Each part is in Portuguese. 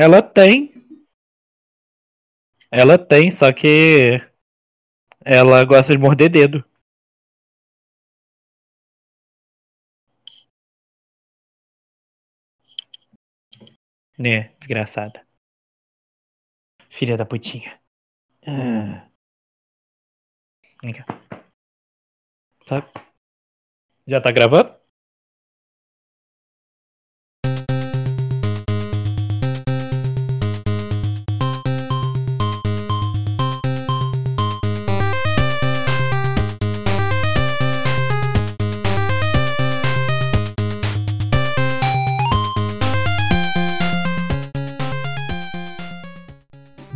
Ela tem. Ela tem, só que ela gosta de morder dedo. Né, desgraçada. Filha da putinha. Ah. Vem cá. Sabe? Já tá gravando?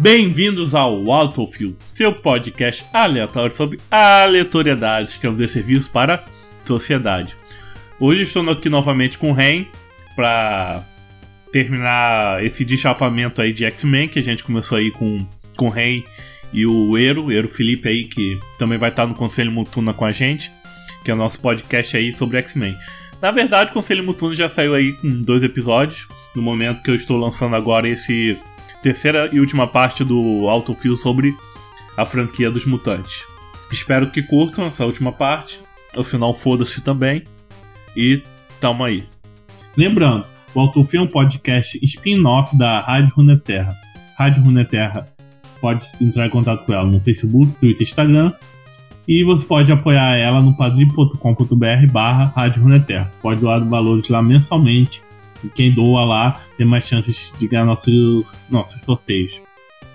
Bem-vindos ao Autofill, seu podcast aleatório sobre aleatoriedades que é um desserviço para a sociedade. Hoje estou aqui novamente com o Ren para terminar esse deschapamento aí de X-Men que a gente começou aí com, com o Ren e o Ero, Ero Felipe aí que também vai estar no Conselho Mutuna com a gente, que é o nosso podcast aí sobre X-Men. Na verdade, o Conselho Mutuna já saiu aí com dois episódios, no momento que eu estou lançando agora esse terceira e última parte do Autofill sobre a franquia dos mutantes. Espero que curtam essa última parte, ou se não, foda-se também. E tamo aí. Lembrando, o Autofill é um podcast spin-off da Rádio Runeterra. Rádio Runeterra pode entrar em contato com ela no Facebook, Twitter Instagram. E você pode apoiar ela no padrim.com.br barra Rádio Runeterra. Pode doar valores lá mensalmente quem doa lá tem mais chances de ganhar nossos, nossos sorteios.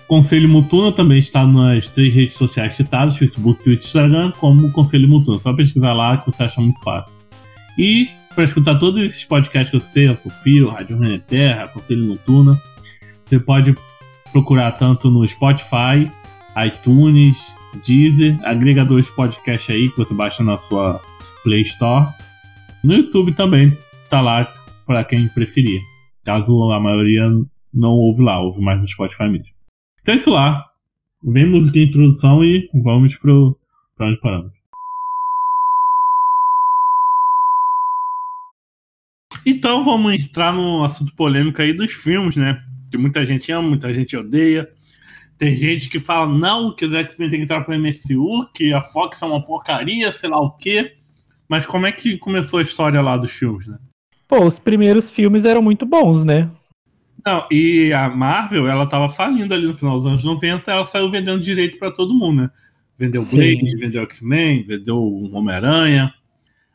Conselho Mutuno também está nas três redes sociais citadas, Facebook, Twitter e Instagram, como Conselho Mutuno. Só pesquisar lá que você acha muito fácil. E para escutar todos esses podcasts que eu citei, Fio, Rádio Terra, Conselho Mutuno, você pode procurar tanto no Spotify, iTunes, Deezer, agregadores de podcast aí que você baixa na sua Play Store. No YouTube também tá lá para quem preferir. Caso a maioria não ouve lá, ouve mais no Spotify mesmo. Então é isso lá. Vem música de introdução e vamos pro, pra onde paramos. Então vamos entrar no assunto polêmico aí dos filmes, né? Que muita gente ama, muita gente odeia. Tem gente que fala, não, que os X-Men tem que entrar pro MCU, que a Fox é uma porcaria, sei lá o quê. Mas como é que começou a história lá dos filmes, né? Pô, os primeiros filmes eram muito bons, né? Não, e a Marvel, ela tava falindo ali no final dos anos 90, ela saiu vendendo direito para todo mundo, né? Vendeu Sim. Blade, vendeu X-Men, vendeu Homem-Aranha.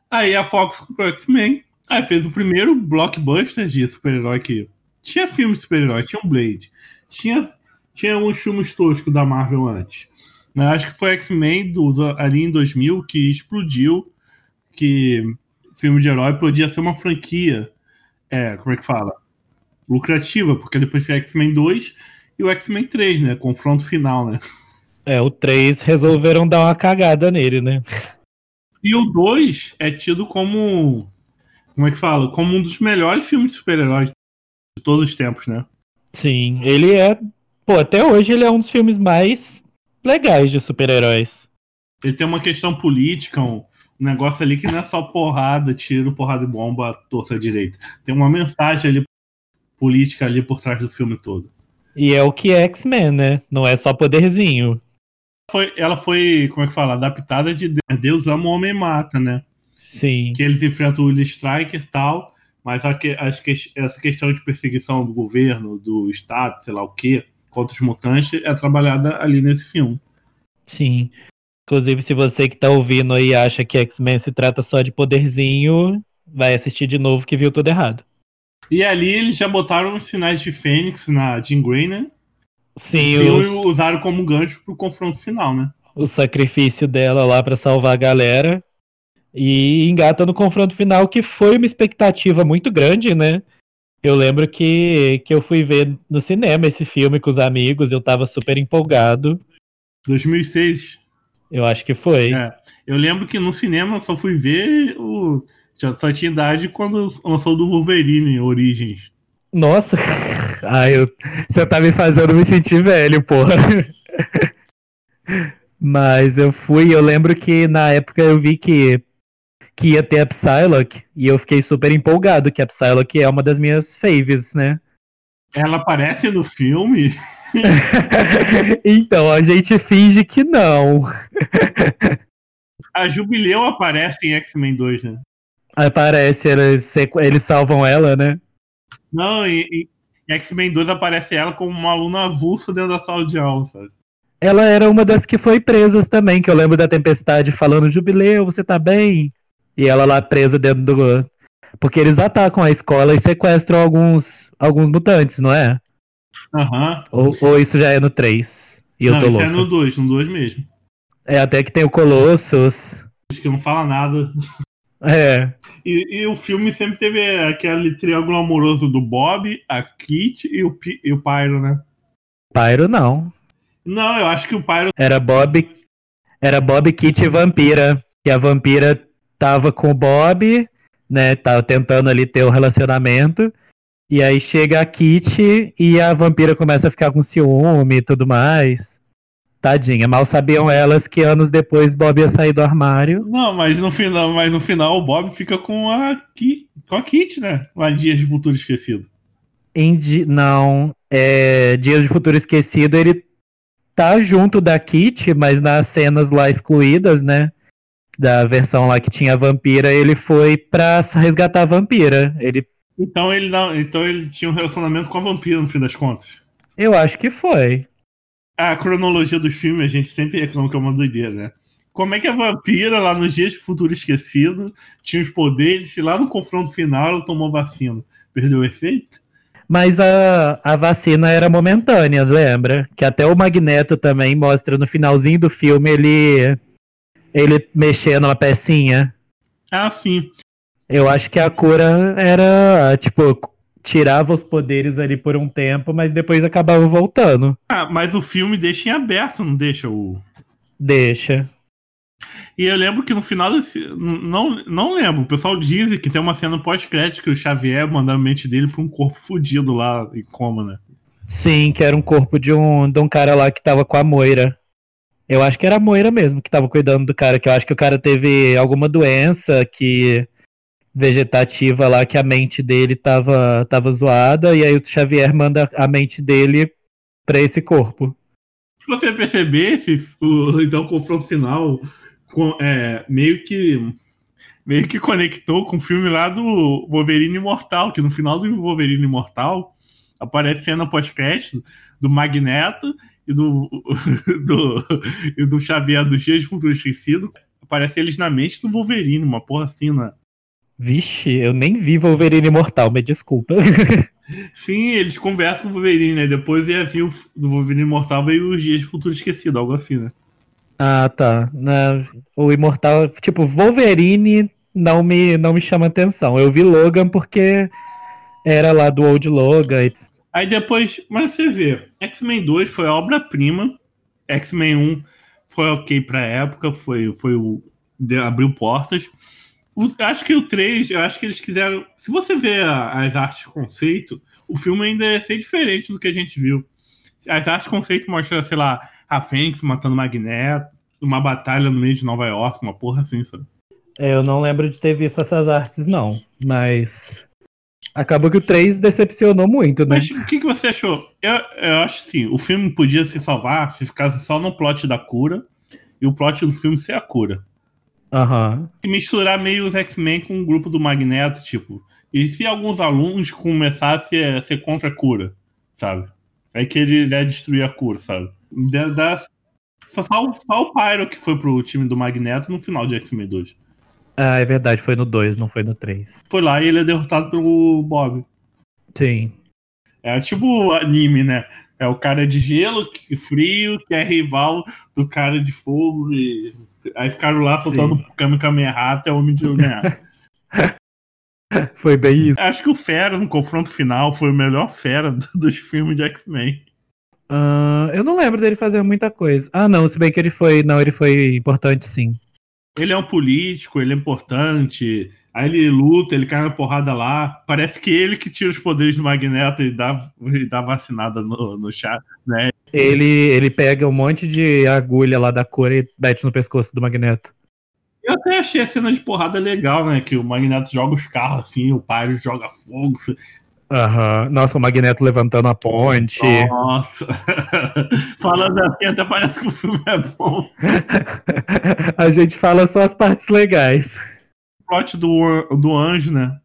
Aí a Fox comprou X-Men, aí fez o primeiro blockbuster de super-herói que tinha filme de super-herói, tinha um Blade, tinha, tinha uns filmes toscos da Marvel antes. Mas acho que foi X-Men ali em 2000 que explodiu, que filme de herói podia ser uma franquia, é, como é que fala? Lucrativa, porque depois tem X-Men 2 e o X-Men 3, né? Confronto final, né? É, o 3 resolveram dar uma cagada nele, né? E o 2 é tido como. Como é que fala? Como um dos melhores filmes de super-heróis de todos os tempos, né? Sim, ele é. Pô, até hoje ele é um dos filmes mais legais de super-heróis. Ele tem uma questão política, um negócio ali que não é só porrada, tiro, porrada e bomba, torça direita. Tem uma mensagem ali política ali por trás do filme todo. E é o que é X-Men, né? Não é só poderzinho. Foi, ela foi, como é que fala, adaptada de Deus ama o homem mata, né? Sim. Que eles enfrentam o Will Striker e tal, mas a que, essa questão de perseguição do governo, do Estado, sei lá o que, contra os mutantes, é trabalhada ali nesse filme. Sim. Inclusive, se você que tá ouvindo aí acha que X-Men se trata só de poderzinho, vai assistir de novo que viu tudo errado. E ali eles já botaram os sinais de Fênix na Jean Grey, né? Sim, e os... usaram como gancho pro confronto final, né? O sacrifício dela lá para salvar a galera. E engata no confronto final, que foi uma expectativa muito grande, né? Eu lembro que, que eu fui ver no cinema esse filme com os amigos, eu tava super empolgado. 2006. Eu acho que foi. É, eu lembro que no cinema só fui ver o. Já só tinha idade quando lançou do Wolverine Origins. Nossa! Ai, eu... você tá me fazendo me sentir velho, porra. Mas eu fui, eu lembro que na época eu vi que, que ia ter a Psylocke e eu fiquei super empolgado, que a Psylocke é uma das minhas faves, né? Ela aparece no filme? então, a gente finge que não. A Jubileu aparece em X-Men 2, né? Aparece, eles, eles salvam ela, né? Não, em, em X-Men 2 aparece ela como uma aluna avulsa dentro da sala de aula, sabe? Ela era uma das que foi presas também, que eu lembro da Tempestade falando, Jubileu, você tá bem? E ela lá presa dentro do. Porque eles atacam a escola e sequestram alguns, alguns mutantes, não é? Uhum. Ou, ou, isso já é no 3? E não, eu tô isso é no 2, no 2 mesmo. É, até que tem o Colossus. Acho que não fala nada. É. E, e, o filme sempre teve aquele triângulo amoroso do Bob, a Kit e o, e o Pyro, né? Pyro não. Não, eu acho que o Pyro. Era Bob. Era Bob, Kit e Vampira. E a Vampira tava com o Bob, né? Tava tentando ali ter um relacionamento. E aí chega a Kit e a vampira começa a ficar com ciúme e tudo mais. Tadinha, mal sabiam elas que anos depois Bob ia sair do armário. Não, mas no final, mas no final o Bob fica com a, Ki, com a Kit, né? Lá Dias de Futuro Esquecido. Em di, não, é, Dias de Futuro Esquecido ele tá junto da Kit, mas nas cenas lá excluídas, né? Da versão lá que tinha a vampira, ele foi pra resgatar a vampira. Ele então ele não, então ele tinha um relacionamento com a vampira no fim das contas. Eu acho que foi. A cronologia do filme a gente sempre reclama que é uma doideira, né? Como é que a vampira, lá nos dias de futuro esquecido, tinha os poderes e lá no confronto final ela tomou vacina? Perdeu o efeito? Mas a, a vacina era momentânea, lembra? Que até o Magneto também mostra no finalzinho do filme ele, ele mexendo uma pecinha. Ah, sim. Eu acho que a cura era, tipo, tirava os poderes ali por um tempo, mas depois acabava voltando. Ah, mas o filme deixa em aberto, não deixa o. Deixa. E eu lembro que no final desse. Não, não lembro. O pessoal diz que tem uma cena pós-crédito que o Xavier manda a mente dele pra um corpo fudido lá em coma, né? Sim, que era um corpo de um, de um cara lá que tava com a Moira. Eu acho que era a Moira mesmo que tava cuidando do cara, que eu acho que o cara teve alguma doença que vegetativa lá que a mente dele tava, tava zoada, e aí o Xavier manda a mente dele para esse corpo. Se você perceber, o, então o confronto final é, meio que meio que conectou com o filme lá do Wolverine Imortal, que no final do Wolverine Imortal aparece cena pós-crédito do Magneto e do, do, e do Xavier dos Dias Futuro Esquecido. Aparece eles na mente do Wolverine, uma porra assim, né? Vixe, eu nem vi Wolverine Imortal, me desculpa. Sim, eles conversam com o Wolverine, né? Depois ia vir o do Wolverine Imortal veio os Dias de Futuro Esquecido, algo assim, né? Ah, tá. Na, o Imortal, tipo, Wolverine não me, não me chama atenção. Eu vi Logan porque era lá do Old Logan. E... Aí depois, mas você vê, X-Men 2 foi obra-prima, X-Men 1 foi ok pra época, foi, foi o. abriu portas. Acho que o 3, eu acho que eles quiseram. Se você vê as artes conceito, o filme ainda ia ser diferente do que a gente viu. As artes conceito mostram, sei lá, a Fênix matando Magneto, uma batalha no meio de Nova York, uma porra assim, sabe? É, eu não lembro de ter visto essas artes, não. Mas. Acabou que o 3 decepcionou muito, né? Mas o que, que você achou? Eu, eu acho assim, o filme podia se salvar se ficasse só no plot da cura e o plot do filme ser a cura. Uhum. Misturar meio os X-Men com o grupo do Magneto, tipo. E se alguns alunos começassem a ser contra a cura, sabe? Aí que ele ia destruir a cura, sabe? Da, só, só, só o Pyro que foi pro time do Magneto no final de X-Men 2. Ah, é verdade, foi no 2, não foi no 3. Foi lá e ele é derrotado pelo Bob. Sim. É tipo anime, né? É o cara de gelo, frio, que é rival do cara de fogo e Aí ficaram lá soltando Kami Kamehameha até o homem de ganhar. Foi bem isso. Acho que o Fera no confronto final foi o melhor Fera dos filmes de X-Men. Uh, eu não lembro dele fazer muita coisa. Ah, não, se bem que ele foi. Não, ele foi importante sim. Ele é um político, ele é importante. Aí ele luta, ele cai na porrada lá. Parece que ele que tira os poderes do Magneto e dá, e dá vacinada no, no chá, né? Ele, ele pega um monte de agulha lá da cor e mete no pescoço do Magneto. Eu até achei a cena de porrada legal, né? Que o Magneto joga os carros assim, o Pyro joga fogo. Aham. Nossa, o Magneto levantando a ponte. Nossa. Falando assim, até parece que o filme é bom. a gente fala só as partes legais. O plot do, do anjo, né?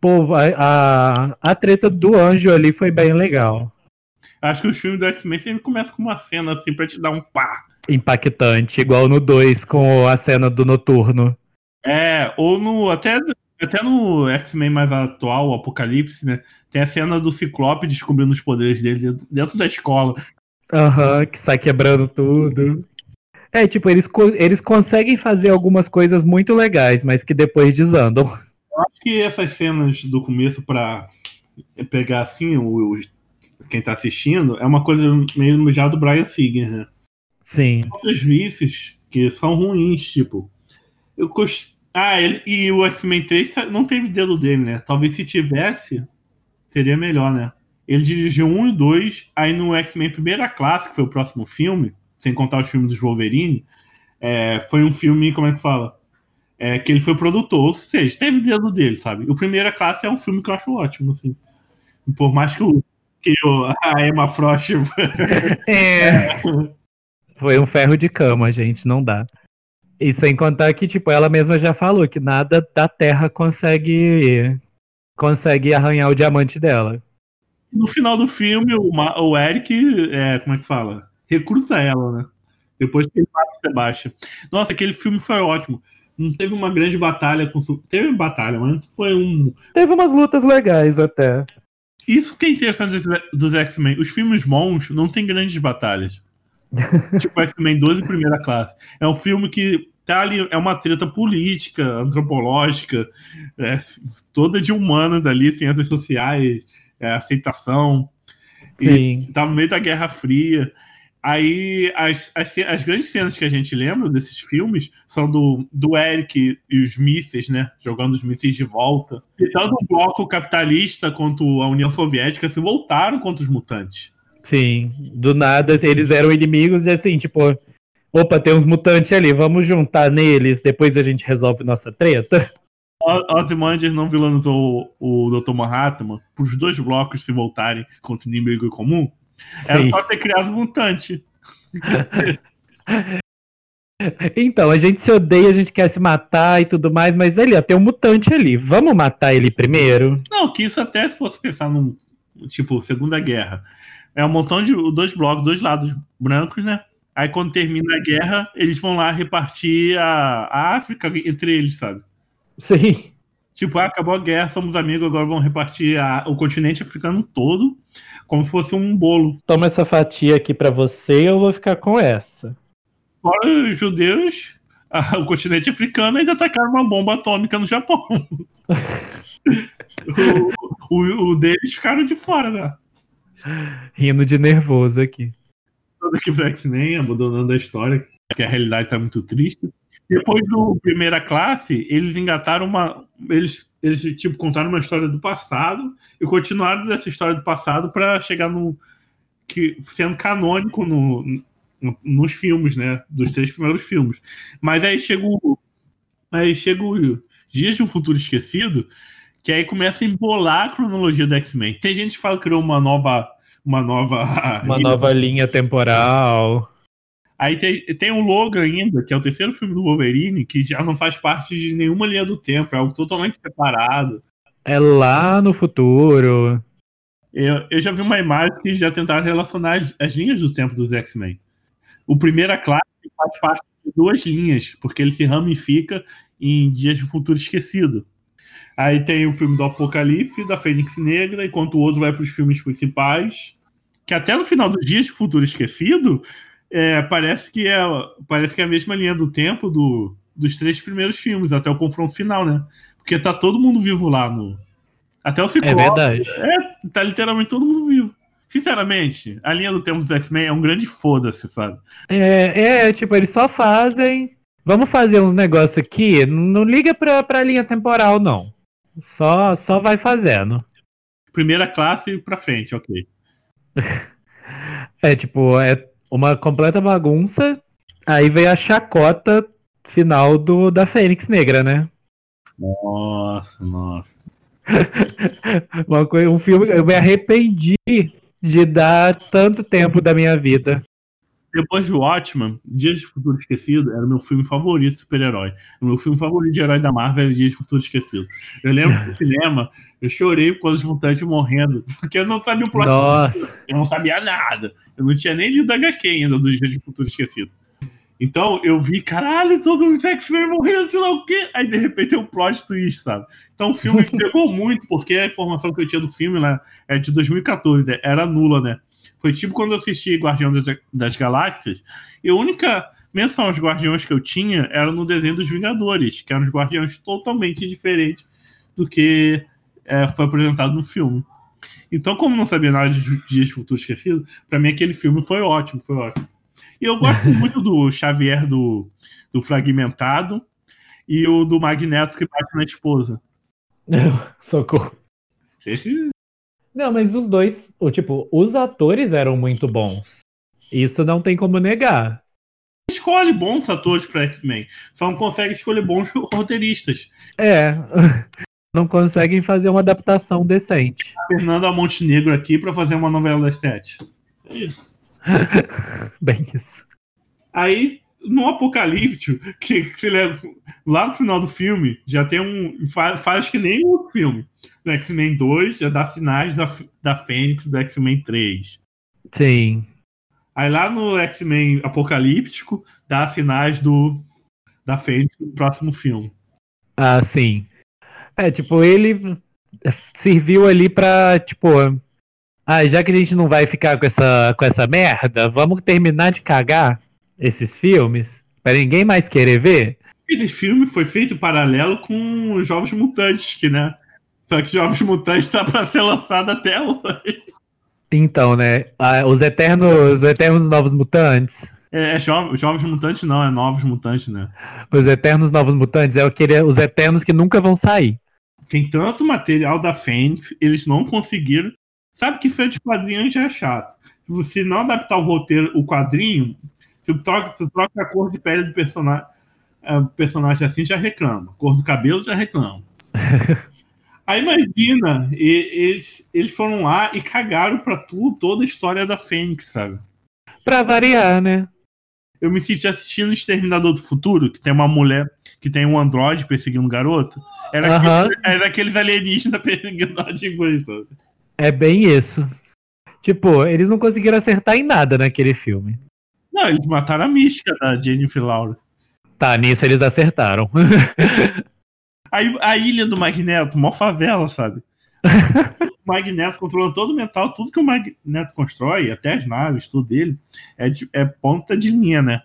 Pô, a, a, a treta do anjo ali foi bem legal. Acho que os filmes do X-Men sempre começam com uma cena assim pra te dar um pá. Impactante, igual no 2 com a cena do noturno. É, ou no. Até, até no X-Men mais atual, o Apocalipse, né? Tem a cena do Ciclope descobrindo os poderes dele dentro da escola. Aham, uhum, que sai quebrando tudo. É, tipo, eles, eles conseguem fazer algumas coisas muito legais, mas que depois desandam. Eu acho que essas cenas do começo pra pegar assim o, o quem tá assistindo é uma coisa meio já do Brian Singer, né? Sim. Outros vícios que são ruins, tipo. Eu cost... Ah, ele... e o X-Men 3 tá, não teve dedo dele, né? Talvez se tivesse, seria melhor, né? Ele dirigiu um e dois, aí no X-Men Primeira Classe, que foi o próximo filme, sem contar os filmes dos Wolverine, é, foi um filme, como é que fala? É, que ele foi produtor, ou seja, teve dedo dele, sabe? O Primeira Classe é um filme que eu acho ótimo, assim. Por mais que, o, que o, a Emma Frost... é. Foi um ferro de cama, gente, não dá. E sem contar que, tipo, ela mesma já falou que nada da Terra consegue consegue arranhar o diamante dela. No final do filme, o, o Eric, é, como é que fala? Recruta ela, né? Depois que ele mata o Sebastian. Nossa, aquele filme foi ótimo. Não teve uma grande batalha com. Teve batalha, mas foi um. Teve umas lutas legais até. Isso que é interessante dos, dos X-Men. Os filmes bons não tem grandes batalhas. tipo X-Men 12 primeira classe. É um filme que tá ali, é uma treta política, antropológica, é, toda de humanas ali, ciências sociais, é, aceitação. Sim. E tá no meio da Guerra Fria. Aí as, as, as, grandes cenas que a gente lembra desses filmes são do, do Eric e os mísseis, né? Jogando os mísseis de volta. E tanto o bloco capitalista quanto a União Soviética se voltaram contra os mutantes. Sim, do nada eles eram inimigos e assim, tipo, opa, tem uns mutantes ali, vamos juntar neles, depois a gente resolve nossa treta. Ozymandias não vilanizou o Dr. Manhattan para os dois blocos se voltarem contra o inimigo comum. Sim. Era só ter criado mutante. Então, a gente se odeia, a gente quer se matar e tudo mais, mas ali, ó, tem um mutante ali. Vamos matar ele primeiro? Não, que isso até se fosse pensar num, tipo, Segunda Guerra. É um montão de dois blocos, dois lados brancos, né? Aí quando termina a guerra, eles vão lá repartir a, a África entre eles, sabe? Sim. Tipo, ah, acabou a guerra, somos amigos, agora vão repartir a, o continente africano todo, como se fosse um bolo. Toma essa fatia aqui para você e eu vou ficar com essa. Fora os judeus, a, o continente africano ainda atacaram uma bomba atômica no Japão. o, o, o deles ficaram de fora, né? Rindo de nervoso aqui. Todo pra X-Men, abandonando a história, que a realidade tá muito triste. Depois do Primeira Classe, eles engataram uma. Eles, eles tipo, contaram uma história do passado e continuaram dessa história do passado para chegar no. Que, sendo canônico no, no, nos filmes, né? Dos três primeiros filmes. Mas aí chega o. Aí chega o Dias de um Futuro Esquecido, que aí começa a embolar a cronologia do X-Men. Tem gente que fala que criou uma nova. Uma nova. Uma nova linha temporal. Aí tem, tem o Logan ainda, que é o terceiro filme do Wolverine, que já não faz parte de nenhuma linha do tempo, é algo totalmente separado. É lá no futuro. Eu, eu já vi uma imagem que já tentaram relacionar as, as linhas do tempo dos X-Men. O Primeira Classe faz parte de duas linhas, porque ele se ramifica em Dias de Futuro Esquecido. Aí tem o filme do Apocalipse, da Fênix Negra, enquanto o outro vai para os filmes principais. Que até no final dos Dias de Futuro Esquecido, é, parece, que é, parece que é a mesma linha do tempo do, dos três primeiros filmes, até o confronto final, né? Porque tá todo mundo vivo lá no. Até o Ciclope. É verdade. É, tá literalmente todo mundo vivo. Sinceramente, a linha do tempo dos X-Men é um grande foda-se, sabe? É, é, tipo, eles só fazem. Vamos fazer uns negócios aqui. Não liga pra, pra linha temporal, não. Só, só vai fazendo. Primeira classe pra frente, ok. é, tipo, é uma completa bagunça. Aí veio a chacota final do da Fênix Negra, né? Nossa, nossa. Uma coisa, um filme. Eu me arrependi de dar tanto tempo da minha vida. Depois de Watchman, Dias de Futuro Esquecido era o meu filme favorito de super-herói. O meu filme favorito de herói da Marvel era Dias de Futuro Esquecido. Eu lembro no cinema, eu chorei por causa dos mutantes morrendo, porque eu não sabia o plot. Nossa. Eu não sabia nada. Eu não tinha nem lido HQ ainda dos Dias de Futuro Esquecido. Então eu vi, caralho, todo mundo X-Men morrendo, sei lá o quê. Aí de repente tem um plot twist, sabe? Então o filme me pegou muito, porque a informação que eu tinha do filme lá é de 2014, né? era nula, né? Foi tipo quando eu assisti Guardião das, das Galáxias, e a única menção aos Guardiões que eu tinha era no desenho dos Vingadores, que eram os Guardiões totalmente diferentes do que é, foi apresentado no filme. Então, como não sabia nada de Dias Futuro Esquecido, para mim aquele filme foi ótimo, foi ótimo. E eu gosto muito do Xavier do, do Fragmentado e o do Magneto que bate na esposa. Socorro. Esse Não, mas os dois, o tipo, os atores eram muito bons. Isso não tem como negar. escolhe bons atores para X-Men, só não consegue escolher bons roteiristas. É. Não conseguem fazer uma adaptação decente. Fernanda Montenegro aqui para fazer uma novela das sete. É isso. Bem isso. Aí, no Apocalipse, que, que é- lá no final do filme, já tem um. Faz, faz que nem o filme. No X-Men 2 já dá sinais da, da Fênix do X-Men 3. Sim. Aí lá no X-Men Apocalíptico, dá sinais do da Fênix no próximo filme. Ah, sim. É, tipo, ele serviu ali pra, tipo, ah, já que a gente não vai ficar com essa, com essa merda, vamos terminar de cagar esses filmes pra ninguém mais querer ver? Esse filme foi feito paralelo com os Jovens Mutantes, que, né? Só que Jovens Mutantes tá pra ser lançado até hoje. Então, né, ah, os eternos, os eternos novos mutantes, É, é jo- Jovens Mutantes não, é Novos Mutantes, né? os eternos novos mutantes é aquele, os eternos que nunca vão sair. Tem tanto material da Fênix, eles não conseguiram. Sabe que feito de quadrinhos já é chato. Se você não adaptar o roteiro, o quadrinho, se troca, se troca a cor de pele do personagem, é, personagem assim, já reclama. Cor do cabelo já reclama. Aí imagina, e- eles, eles foram lá e cagaram pra tu toda a história da Fênix, sabe? Pra variar, né? Eu me senti assistindo Exterminador do Futuro, que tem uma mulher, que tem um androide perseguindo um garoto. Era, Aham. aqueles, era aqueles alienígenas perseguindo a Jinguei, sabe? É bem isso. Tipo, eles não conseguiram acertar em nada naquele filme. Não, eles mataram a mística da Jennifer Lawrence. Tá, nisso eles acertaram. Aí a ilha do Magneto, mó favela, sabe? o Magneto controlando todo o mental, tudo que o Magneto constrói, até as naves, tudo dele, é, de- é ponta de linha, né?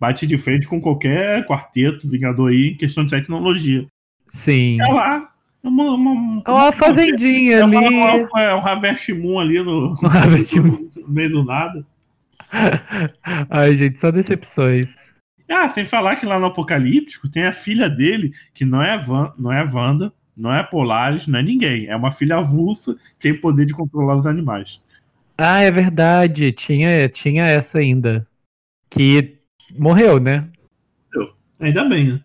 Bate de frente com qualquer quarteto, Vingador aí, em questão de tecnologia. Sim. É lá. É uma, uma, É uma fazendinha é ali. uma- é um Harvest Moon ali no, Um Harvest Moon. no meio do nada. Ai, gente, só decepções. Ah, sem falar que lá no Apocalíptico tem a filha dele, que não é, Van, não é Wanda, não é Polaris, não é ninguém. É uma filha avulsa que tem poder de controlar os animais. Ah, é verdade. Tinha, tinha essa ainda. Que morreu, né? Ainda bem, né?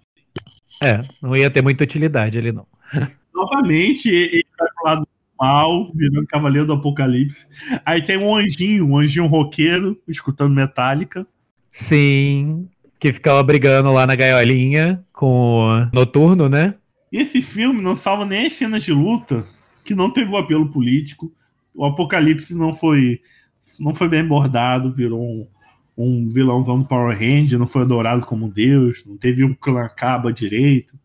É, não ia ter muita utilidade ali, não. Novamente, ele vai pro lado do mal, virando Cavaleiro do Apocalipse. Aí tem um anjinho, um anjinho roqueiro, escutando Metallica. Sim. Que ficava brigando lá na gaiolinha com o Noturno, né? Esse filme não salva nem as cenas de luta, que não teve o apelo político. O Apocalipse não foi, não foi bem abordado, virou um, um vilãozão do Power Ranger, não foi adorado como Deus, não teve um clã caba direito,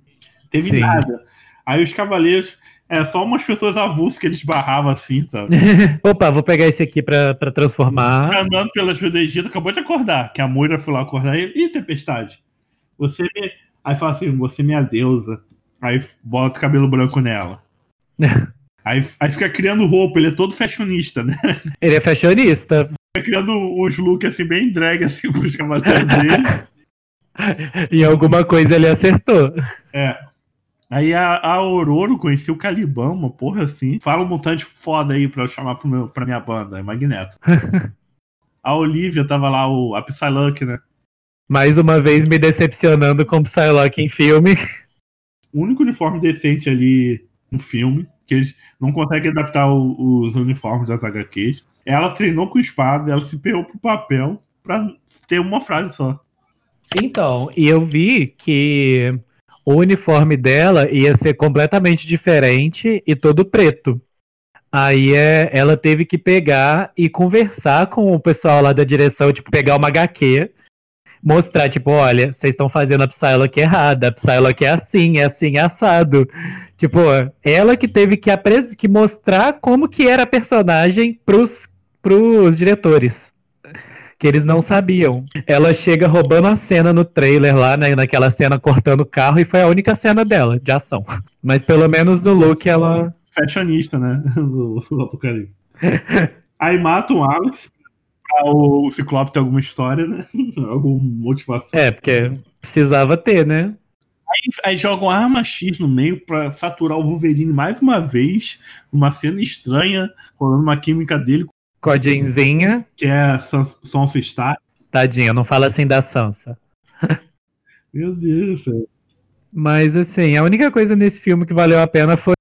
teve Sim. nada. Aí os cavaleiros, é só umas pessoas avulsas que eles barravam assim, sabe? Opa, vou pegar esse aqui pra, pra transformar. Andando pela Egito, acabou de acordar, que a Moira foi lá acordar ele. Ih, Tempestade, você me... Aí fala assim, você é minha deusa. Aí bota o cabelo branco nela. Aí, aí fica criando roupa, ele é todo fashionista, né? Ele é fashionista. Fica criando os looks assim, bem drag, assim, pros cavaleiros dele. Em alguma coisa ele acertou. É. Aí a, a Aurora conhecia o Caliban, uma porra assim. Fala um mutante foda aí pra eu chamar pro meu, pra minha banda, é Magneto. a Olivia tava lá, o, a Psylocke, né? Mais uma vez me decepcionando com Psylocke em filme. O único uniforme decente ali no filme. que eles não conseguem adaptar o, os uniformes das HQs. Ela treinou com espada, ela se pegou pro papel pra ter uma frase só. Então, e eu vi que o uniforme dela ia ser completamente diferente e todo preto. Aí é, ela teve que pegar e conversar com o pessoal lá da direção, tipo, pegar uma HQ, mostrar, tipo, olha, vocês estão fazendo a Psylocke errada, a Psylocke é assim, é assim, é assado. Tipo, ela que teve que, que mostrar como que era a personagem pros, pros diretores. Que eles não sabiam. Ela chega roubando a cena no trailer lá, né, naquela cena cortando o carro, e foi a única cena dela, de ação. Mas pelo menos no look ela fashionista, né? Do, do Apocalipse. Aí matam o Alex. O Ciclope tem alguma história, né? Alguma motivação. É, porque precisava ter, né? Aí, aí jogam arma X no meio pra saturar o Wolverine mais uma vez. Uma cena estranha, rolando uma química dele. Com a Jenzinha. Que é a Sansa Stark. Tadinha, não fala assim da Sansa. Meu Deus do céu. Mas assim, a única coisa nesse filme que valeu a pena foi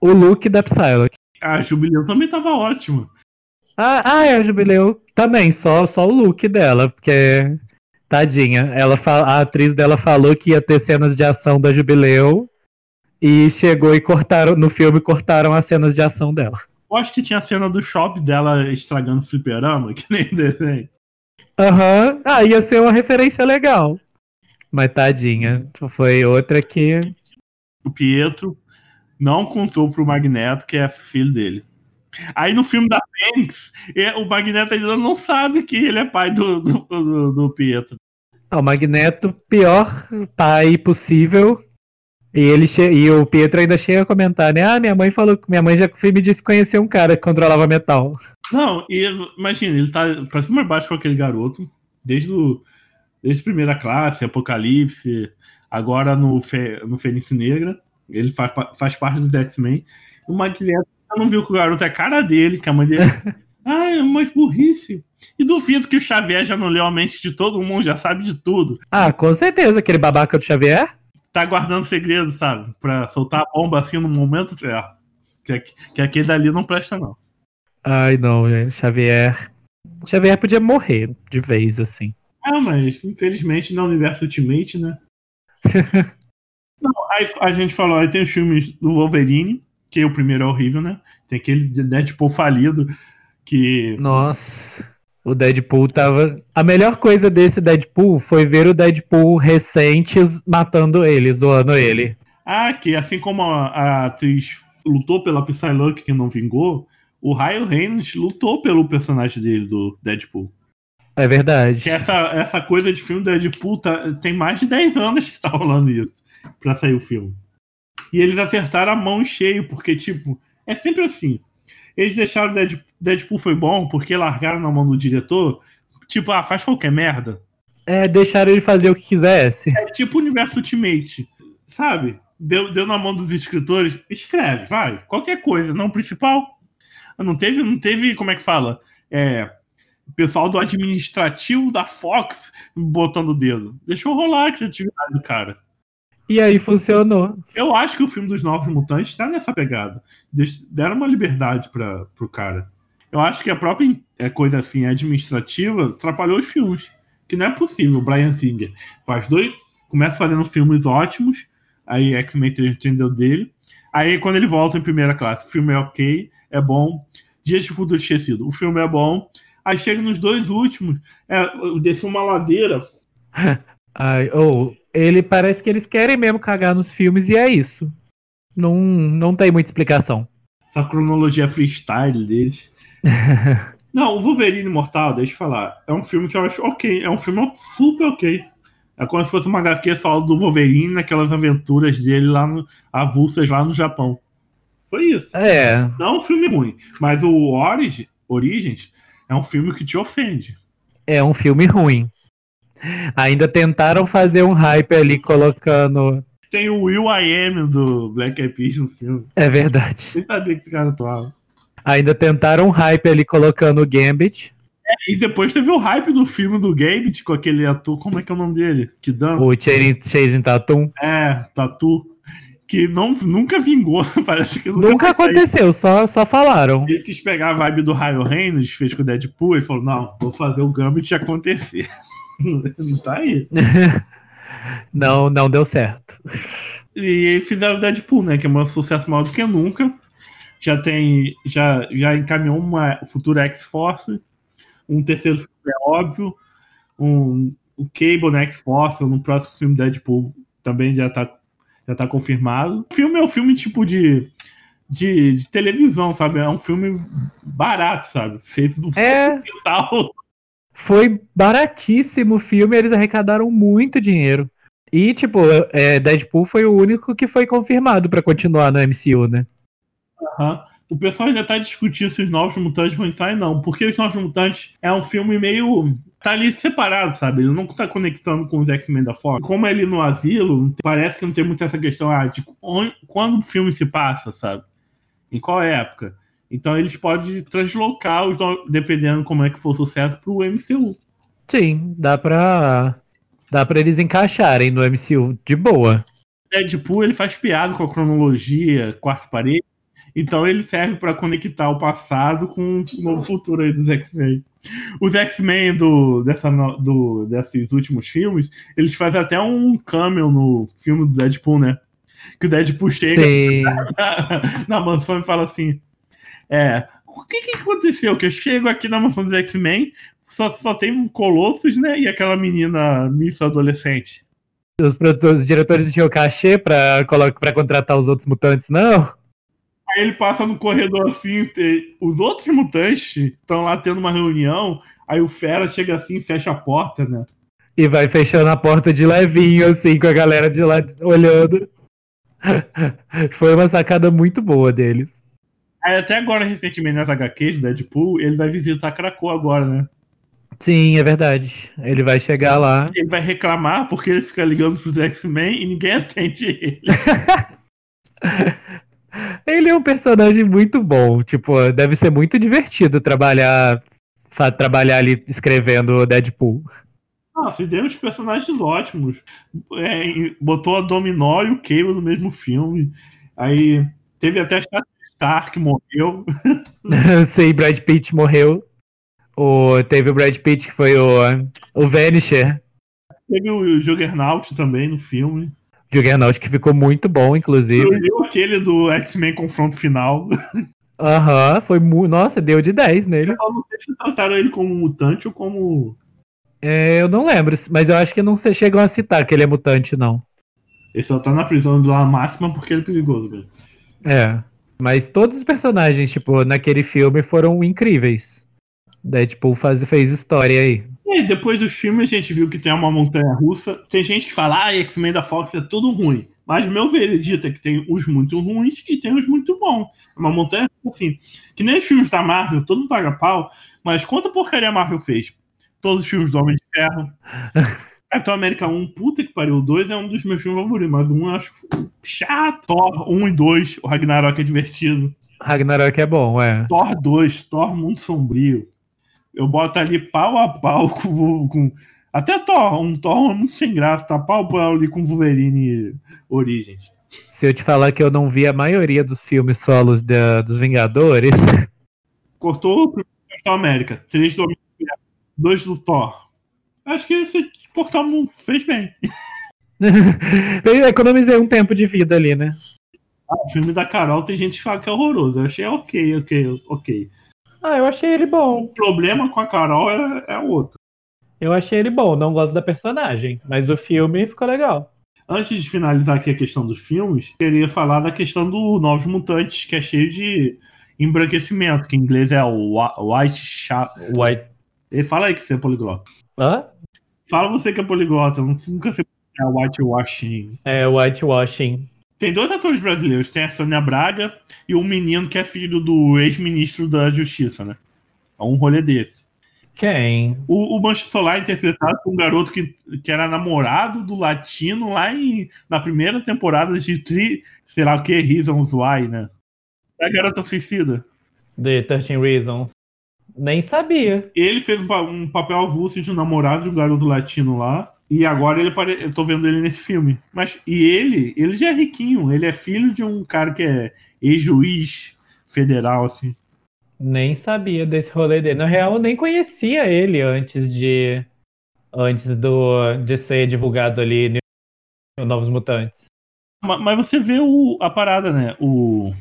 o look da Psylocke. A Jubileu também tava ótima. Ah, ah, é, a Jubileu também, só, só o look dela, porque tadinha. Ela a atriz dela falou que ia ter cenas de ação da Jubileu e chegou e cortaram no filme cortaram as cenas de ação dela. Eu acho que tinha a cena do shopping dela estragando o fliperama, que nem desenho. Aham, uhum. ah, ia ser uma referência legal. Mas tadinha, foi outra que. O Pietro não contou pro Magneto que é filho dele. Aí no filme da Fênix, o Magneto ainda não sabe que ele é pai do, do, do, do Pietro. o Magneto, pior pai possível. E, ele e o Pietro ainda chega a comentar, né? Ah, minha mãe falou que minha mãe já me disse que conhecia um cara que controlava metal. Não, e imagina, ele tá pra cima e baixo com aquele garoto, desde, o, desde a primeira classe, Apocalipse, agora no, Fe, no Fênix Negra. Ele faz, faz parte dos X-Men. O Magneto não viu que o garoto é cara dele, que a mãe dele. ah, é uma burrice. E duvido que o Xavier já não leu a mente de todo mundo, já sabe de tudo. Ah, com certeza, aquele babaca do Xavier. Tá guardando segredo, sabe? Pra soltar a bomba assim no momento certo. Que, que aquele dali não presta, não. Ai, não, gente. Xavier. Xavier podia morrer de vez, assim. Ah, mas infelizmente no universo Ultimate, né? Não, aí a gente falou, aí tem os filmes do Wolverine, que o primeiro é horrível, né? Tem aquele Deadpool falido que. Nossa. O Deadpool tava. A melhor coisa desse Deadpool foi ver o Deadpool recente matando ele, zoando ele. Ah, que assim como a, a atriz lutou pela Psylocke que não vingou, o Ryan Reynolds lutou pelo personagem dele, do Deadpool. É verdade. Que essa, essa coisa de filme do Deadpool tá, tem mais de 10 anos que tá rolando isso para sair o filme. E eles acertaram a mão cheio, porque, tipo, é sempre assim. Eles deixaram Deadpool, Deadpool foi bom porque largaram na mão do diretor. Tipo, ah, faz qualquer merda. É, deixaram ele fazer o que quisesse. É tipo o universo Ultimate. Sabe? Deu, deu na mão dos escritores. Escreve, vai. Qualquer coisa, não principal. Não teve, não teve, como é que fala? É, o pessoal do administrativo da Fox botando o dedo. Deixou rolar a criatividade do cara. E aí funcionou. Eu acho que o filme dos Novos Mutantes tá nessa pegada. Deram uma liberdade para pro cara. Eu acho que a própria é, coisa assim administrativa atrapalhou os filmes. Que não é possível. O Brian Singer faz dois. Começa fazendo filmes ótimos. Aí X-Men 3 entendeu dele. Aí quando ele volta em primeira classe, o filme é ok, é bom. Dias de Futuro Esquecido, o filme é bom. Aí chega nos dois últimos, é, desceu uma ladeira. Ai, ou oh, ele parece que eles querem mesmo cagar nos filmes e é isso. Não, não tem muita explicação. Essa cronologia freestyle deles. não, o Wolverine Mortal, deixa eu falar. É um filme que eu acho ok. É um filme super ok. É como se fosse uma HQ só do Wolverine naquelas aventuras dele lá no. avulsas lá no Japão. Foi isso. É. Não é um filme ruim. Mas o Origins, Origins é um filme que te ofende. É um filme ruim. Ainda tentaram fazer um hype ali colocando. Tem o Will I Am do Black Eyed Peas no filme. É verdade. Nem sabia que esse cara atuava. Ainda tentaram um hype ali colocando o Gambit. É, e depois teve o hype do filme do Gambit com aquele ator, como é que é o nome dele? Que dá? O Chasing Tatum. É, Tatu. que não, nunca vingou. Parece que nunca, nunca aconteceu, só, só falaram. Ele quis pegar a vibe do Raio Reynolds, fez com o Deadpool, e falou: não, vou fazer o Gambit acontecer. não tá aí. não, não deu certo. E fizeram o Deadpool, né? Que é um sucesso maior do que nunca. Já tem. Já, já encaminhou uma futura X-Force. Um terceiro filme é óbvio. Um, o Cable na X-Force, no próximo filme Deadpool, também já tá já tá confirmado. O filme é um filme tipo de, de, de televisão, sabe? É um filme barato, sabe? Feito do é... tal. Foi baratíssimo o filme, eles arrecadaram muito dinheiro. E, tipo, é, Deadpool foi o único que foi confirmado para continuar no MCU, né? Uhum. O pessoal ainda tá discutindo se os Novos Mutantes vão entrar e não. Porque os Novos Mutantes é um filme meio tá ali separado, sabe? Ele não tá conectando com os X-Men da Fox. Como é ali no asilo, parece que não tem muito essa questão ah, de onde, quando o filme se passa, sabe? Em qual época. Então eles podem translocar, os, dependendo como é que for o sucesso, pro MCU. Sim, dá pra. Dá pra eles encaixarem no MCU de boa. Deadpool ele faz piada com a cronologia, quarto parede. Então ele serve para conectar o passado com o novo futuro aí dos X-Men. Os X-Men do, dessa, do, desses últimos filmes, eles fazem até um cameo no filme do Deadpool, né? Que o Deadpool chega na, na, mansão e fala assim: É, o que, que aconteceu? Que eu chego aqui na mansão dos X-Men, só, só tem Colossus, né? E aquela menina Miss adolescente. Os, os diretores tinham cachê pra, pra contratar os outros mutantes, não? Aí ele passa no corredor assim, os outros mutantes estão lá tendo uma reunião, aí o Fera chega assim e fecha a porta, né? E vai fechando a porta de levinho, assim, com a galera de lá olhando. Foi uma sacada muito boa deles. Aí até agora, recentemente, nas HQs do Deadpool, ele vai visitar Krakow agora, né? Sim, é verdade. Ele vai chegar lá. Ele vai reclamar porque ele fica ligando pros X-Men e ninguém atende ele. Ele é um personagem muito bom. Tipo, deve ser muito divertido trabalhar, trabalhar ali escrevendo Deadpool. Ah, fizemos personagens ótimos. É, botou a Dominó e o Cable no mesmo filme. Aí teve até Star que morreu. Sei, Brad Pitt morreu. O, teve o Brad Pitt que foi o, o Vanisher. Teve o Juggernaut também no filme. Juggernaut que ficou muito bom, inclusive. Viu aquele do X-Men confronto final. Aham, uhum, foi muito. Nossa, deu de 10 nele. Eu não sei se trataram ele como mutante ou como. É, eu não lembro, mas eu acho que não chegam a citar que ele é mutante, não. Ele só tá na prisão lá máxima porque ele é perigoso, velho. É. Mas todos os personagens, tipo, naquele filme foram incríveis. Deadpool faz, fez história aí. E depois do filme a gente viu que tem uma montanha russa. Tem gente que fala, ah, X-Men da Fox é tudo ruim. Mas meu veredito é que tem os muito ruins e tem os muito bons. É uma montanha assim. Que nem os filmes da Marvel, todo mundo paga pau. Mas quanta porcaria a Marvel fez? Todos os filmes do Homem de Ferro. Capitão América 1, puta que pariu. O 2 é um dos meus filmes favoritos, mas o 1 eu acho chato. Thor 1 e 2, o Ragnarok é divertido. Ragnarok é bom, é. Thor 2, Thor Mundo Sombrio eu boto ali pau a pau com. com até Thor, um Thor muito sem graça, tá pau a pau ali com Wolverine Origins. Se eu te falar que eu não vi a maioria dos filmes solos da, dos Vingadores. Cortou o primeiro Capitão América, três do dois do Thor. Acho que você cortar fez bem. Economizei um tempo de vida ali, né? Ah, o filme da Carol tem gente que fala que é horroroso. Eu achei ok, ok, ok. Ah, eu achei ele bom. O problema com a Carol é, é outro. Eu achei ele bom, não gosto da personagem, mas o filme ficou legal. Antes de finalizar aqui a questão dos filmes, queria falar da questão do Novos Mutantes, que é cheio de embranquecimento, que em inglês é o white shot. White. Ele fala aí que você é poliglota. Hã? Fala você que é poliglota, nunca sei é whitewashing. É, whitewashing. Tem dois atores brasileiros, tem a Sônia Braga e um menino que é filho do ex-ministro da Justiça, né? É um rolê desse. Quem? O, o Mancha Solar é interpretado por um garoto que, que era namorado do latino lá em, na primeira temporada de tri, sei lá o que, Reasons Why, né? É a garota suicida. The 13 Reasons. Nem sabia. Ele fez um, papel avulso de um namorado de um garoto latino lá. E agora ele pare... eu tô vendo ele nesse filme. Mas e ele, ele já é riquinho, ele é filho de um cara que é ex-juiz federal assim. Nem sabia desse rolê dele. Na real, eu nem conhecia ele antes de antes do de ser divulgado ali no Novos Mutantes. Mas, mas você vê o, a parada, né? O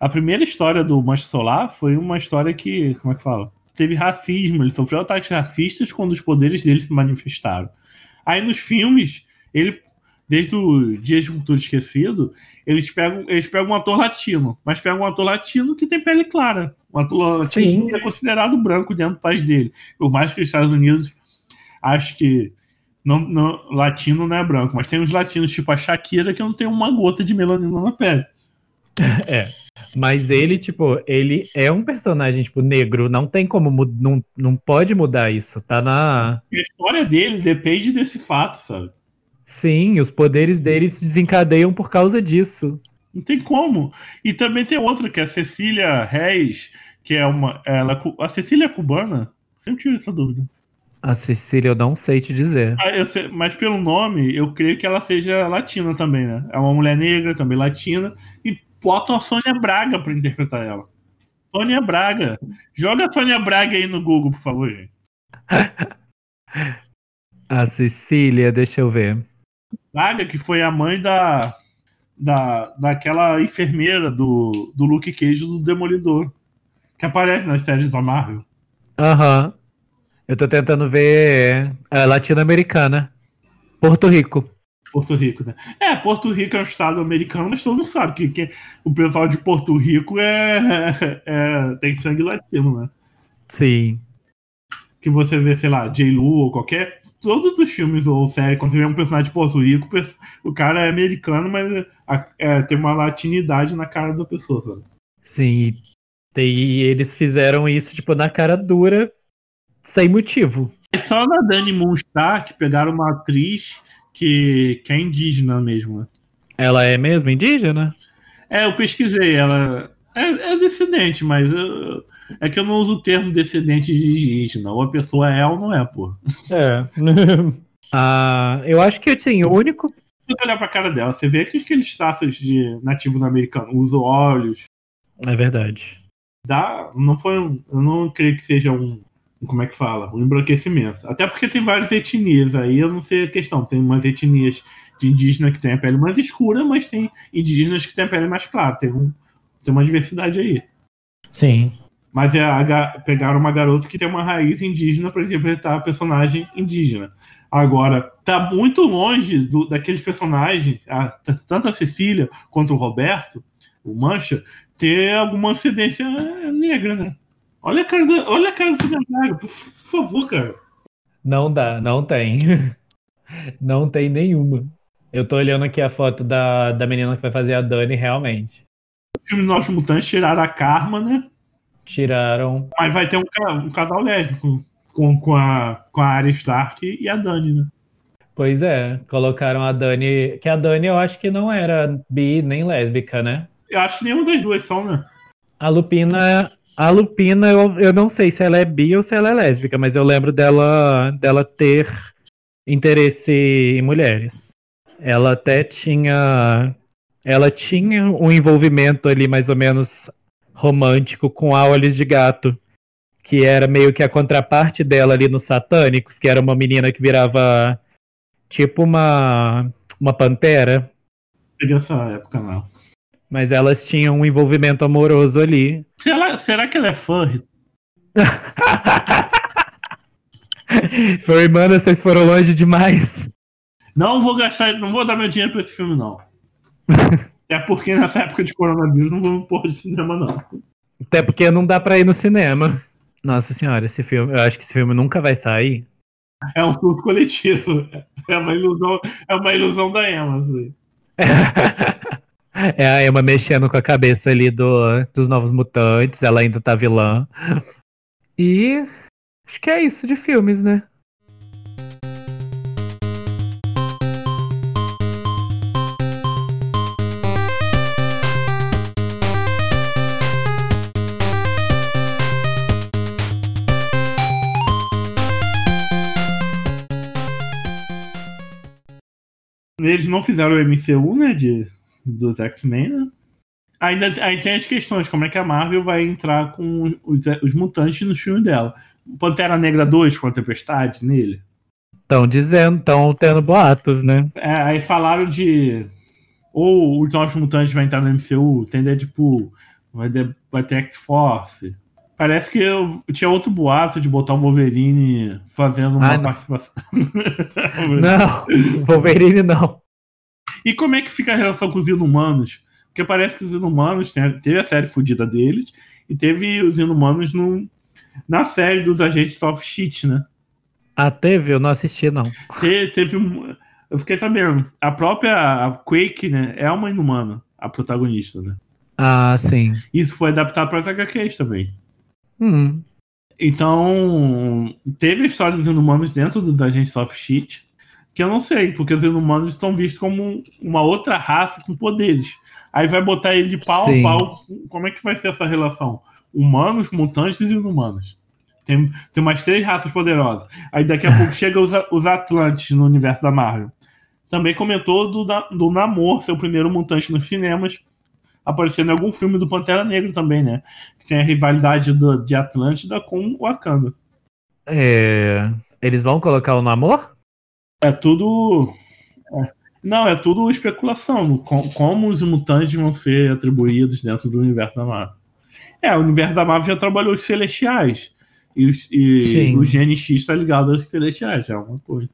a primeira história do Mancha Solar foi uma história que, como é que fala? Teve racismo, ele sofreu ataques racistas quando os poderes dele se manifestaram. Aí nos filmes, ele, desde o Dias de Futuro Esquecido, eles pegam, eles pegam um ator latino, mas pegam um ator latino que tem pele clara. Um ator latino que é considerado branco dentro do país dele. Por mais que os Estados Unidos acho que não, não, latino não é branco, mas tem uns latinos tipo a Shakira que não tem uma gota de melanina na pele. É. Mas ele, tipo, ele é um personagem, tipo, negro. Não tem como, não, não pode mudar isso. Tá na. A história dele depende desse fato, sabe? Sim, os poderes dele se desencadeiam por causa disso. Não tem como. E também tem outra, que é a Cecília Reis, que é uma. Ela, a Cecília é cubana? Sempre tive essa dúvida. A Cecília, eu não sei te dizer. Ah, sei, mas pelo nome, eu creio que ela seja latina também, né? É uma mulher negra, também latina. E botam a Sônia Braga para interpretar ela. Sônia Braga. Joga a Sônia Braga aí no Google, por favor, gente. a Cecília, deixa eu ver. Braga, que foi a mãe da, da daquela enfermeira do, do Luke Cage do Demolidor. Que aparece nas séries da Marvel. Aham. Uhum. Eu tô tentando ver a latino-americana. Porto Rico. Porto Rico, né? É, Porto Rico é um estado americano, mas todo mundo sabe que, que o pessoal de Porto Rico é, é, tem sangue latino, né? Sim. Que você vê, sei lá, J-Lu ou qualquer. Todos os filmes ou séries, quando você vê um personagem de Porto Rico, o cara é americano, mas é, tem uma latinidade na cara da pessoa, sabe? Sim, e eles fizeram isso, tipo, na cara dura sem motivo. É só na Dani Moonstar que pegaram uma atriz que, que é indígena mesmo. Ela é mesmo indígena? É, eu pesquisei. Ela é, é descendente, mas eu, é que eu não uso o termo descendente de indígena. Ou a pessoa é ou não é, pô. É. ah, eu acho que, assim, o único. Se você olhar pra cara dela, você vê que aqueles traços de nativos americanos, os olhos. É verdade. Dá, não foi um, eu não creio que seja um como é que fala? Um embranquecimento. Até porque tem várias etnias, aí eu não sei a questão. Tem umas etnias de indígena que tem a pele mais escura, mas tem indígenas que têm a pele mais clara. Tem, um, tem uma diversidade aí. Sim. Mas é a, pegaram uma garota que tem uma raiz indígena para interpretar a personagem indígena. Agora, tá muito longe do, daqueles personagens, a, tanto a Cecília quanto o Roberto, o Mancha, ter alguma incidência negra, né? Olha a cara, da, olha a cara do Superman, por favor, cara. Não dá, não tem. Não tem nenhuma. Eu tô olhando aqui a foto da, da menina que vai fazer a Dani, realmente. O filme Novos Mutantes tiraram a Karma, né? Tiraram. Mas vai ter um, um casal lésbico com, com, a, com a Arya Stark e a Dani, né? Pois é, colocaram a Dani. Que a Dani eu acho que não era bi nem lésbica, né? Eu acho que nenhuma das duas são, né? A Lupina a Lupina, eu, eu não sei se ela é bi ou se ela é lésbica, mas eu lembro dela, dela ter interesse em mulheres. Ela até tinha. Ela tinha um envolvimento ali mais ou menos romântico com a Olhos de Gato, que era meio que a contraparte dela ali nos Satânicos, que era uma menina que virava tipo uma, uma pantera. Peguei essa época, não. Mas elas tinham um envolvimento amoroso ali. Será, será que ela é fã? Foi, mano, vocês foram longe demais. Não vou gastar, não vou dar meu dinheiro pra esse filme, não. Até porque nessa época de coronavírus não vou pôr de cinema, não. Até porque não dá pra ir no cinema. Nossa senhora, esse filme, eu acho que esse filme nunca vai sair. É um surto coletivo. É uma ilusão, é uma ilusão da Emma, assim. É a Emma mexendo com a cabeça ali do, dos novos mutantes, ela ainda tá vilã. E acho que é isso de filmes, né? Eles não fizeram o MCU, né? De, dos X-Men, né? Ainda aí tem as questões, como é que a Marvel vai entrar com os, os mutantes no filme dela. Pantera Negra 2 com a Tempestade nele. Estão dizendo, estão tendo boatos, né? É, aí falaram de. Ou os novos mutantes vai entrar no MCU, tem Deadpool, vai ter, vai ter X-Force. Parece que eu, tinha outro boato de botar o Wolverine fazendo uma Ah, não. participação. Não, Wolverine não. E como é que fica a relação com os inumanos? Porque parece que os inumanos, né, teve a série fodida deles, e teve os inumanos no, na série dos agentes of Shit, né? Ah, teve? Eu não assisti, não. Te- teve um. Eu fiquei sabendo. A própria Quake, né? É uma inumana, a protagonista, né? Ah, sim. Isso foi adaptado para as HQs também. Hum, Então, teve a história dos inumanos dentro dos agentes of Shit, que eu não sei, porque os inumanos estão vistos como uma outra raça com poderes. Aí vai botar ele de pau Sim. a pau. Como é que vai ser essa relação? Humanos, mutantes e inumanos. Tem, tem mais três raças poderosas. Aí daqui a pouco chega os, os Atlantes no universo da Marvel. Também comentou do, do Namor, seu primeiro mutante nos cinemas, aparecendo em algum filme do Pantera Negra também, né? Que tem a rivalidade do, de Atlântida com Wakanda. é... Eles vão colocar o namor? É tudo. é. Não, é tudo especulação. com- como os mutantes vão ser atribuídos dentro do universo da Marvel. É, o universo da Marvel já trabalhou os celestiais. E, os, e o GNX está ligado aos celestiais, já é uma coisa.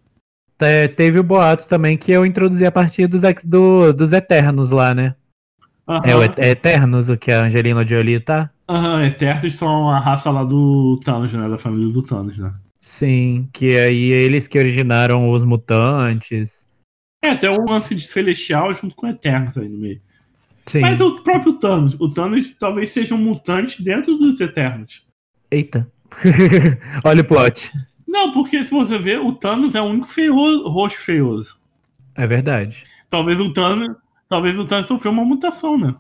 Te- teve o boato também que eu introduzi a partir dos, do- dos Eternos lá, né? Aham, É o Et- é Eternos o que a Angelina Jolie tá? aham, Eternos são a raça lá do Thanos, né? Da família do Thanos, né? Sim, que aí eles que originaram os mutantes. É, tem um lance de celestial junto com Eternos aí no meio. Sim. Mas o próprio Thanos, o Thanos talvez seja um mutante dentro dos Eternos. Eita. Olha o plot. Não, porque se você ver, o Thanos é o único feioso, roxo feioso. É verdade. Talvez o Thanos, talvez o Thanos sofreu uma mutação, né?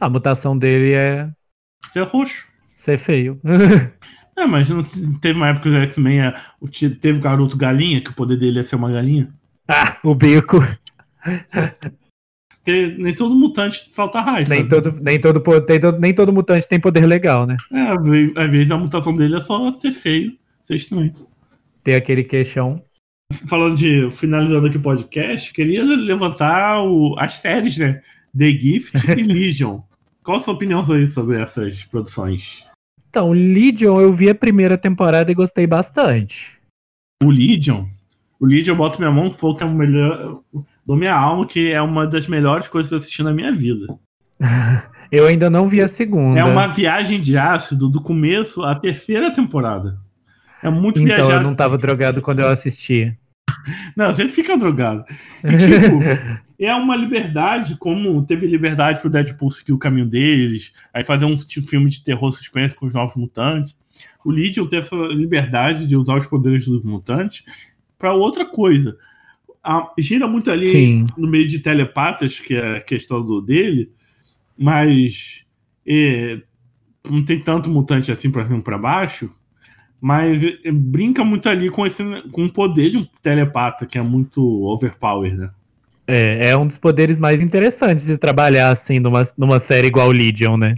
A mutação dele é Ser roxo. ser feio. É, mas não teve uma época que o X-Men é- teve o garoto galinha, que o poder dele é ser uma galinha. ah, o bico. Porque nem todo mutante salta raio. Nem sabe? todo, nem, todo, tem todo- nem todo mutante tem poder legal, né? É, às vezes, a mutação dele é só ser feio. Ser estranho. Tem aquele queixão. Falando de. Finalizando aqui o podcast, queria levantar o- as séries, né? The Gift e Legion. Qual a sua opinião sobre essas produções? Então, Legion eu vi a primeira temporada e gostei bastante. O Legion. O Legion eu boto minha mão no fogo, que é o melhor. Dou minha alma, que é uma das melhores coisas que eu assisti na minha vida. Eu ainda não vi a segunda. É uma viagem de ácido do começo à terceira temporada. É muito Então, viajado. eu não tava drogado quando eu assisti. Não, você fica drogado. E, tipo, é uma liberdade, como teve liberdade pro Deadpool seguir o caminho deles, aí fazer um tipo, filme de terror suspense com os novos mutantes. O Legion teve essa liberdade de usar os poderes dos mutantes para outra coisa. A- gira muito ali Sim. no meio de telepatas, que é a questão do dele, mas é, não tem tanto mutante assim pra cima pra baixo. Mas é, brinca muito ali com, esse, com o poder de um telepata, que é muito overpower, né? É, é um dos poderes mais interessantes de trabalhar assim numa, numa série igual Legion, né?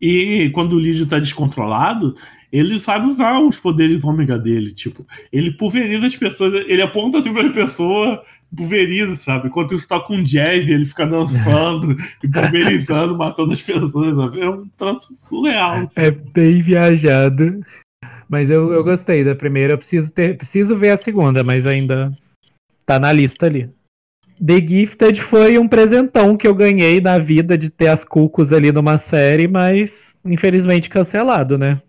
E quando o Lídio tá descontrolado, ele sabe usar os poderes ômega dele. Tipo, ele pulveriza as pessoas, ele aponta assim pra pessoa, pulveriza, sabe? Enquanto isso tá com jazz, ele fica dançando e pulverizando, matando as pessoas, sabe? É um troço surreal. É bem viajado. Mas eu, eu gostei da primeira. Eu preciso, ter, preciso ver a segunda, mas ainda tá na lista ali. The Gifted foi um presentão que eu ganhei na vida de ter as cucos ali numa série, mas infelizmente cancelado, né?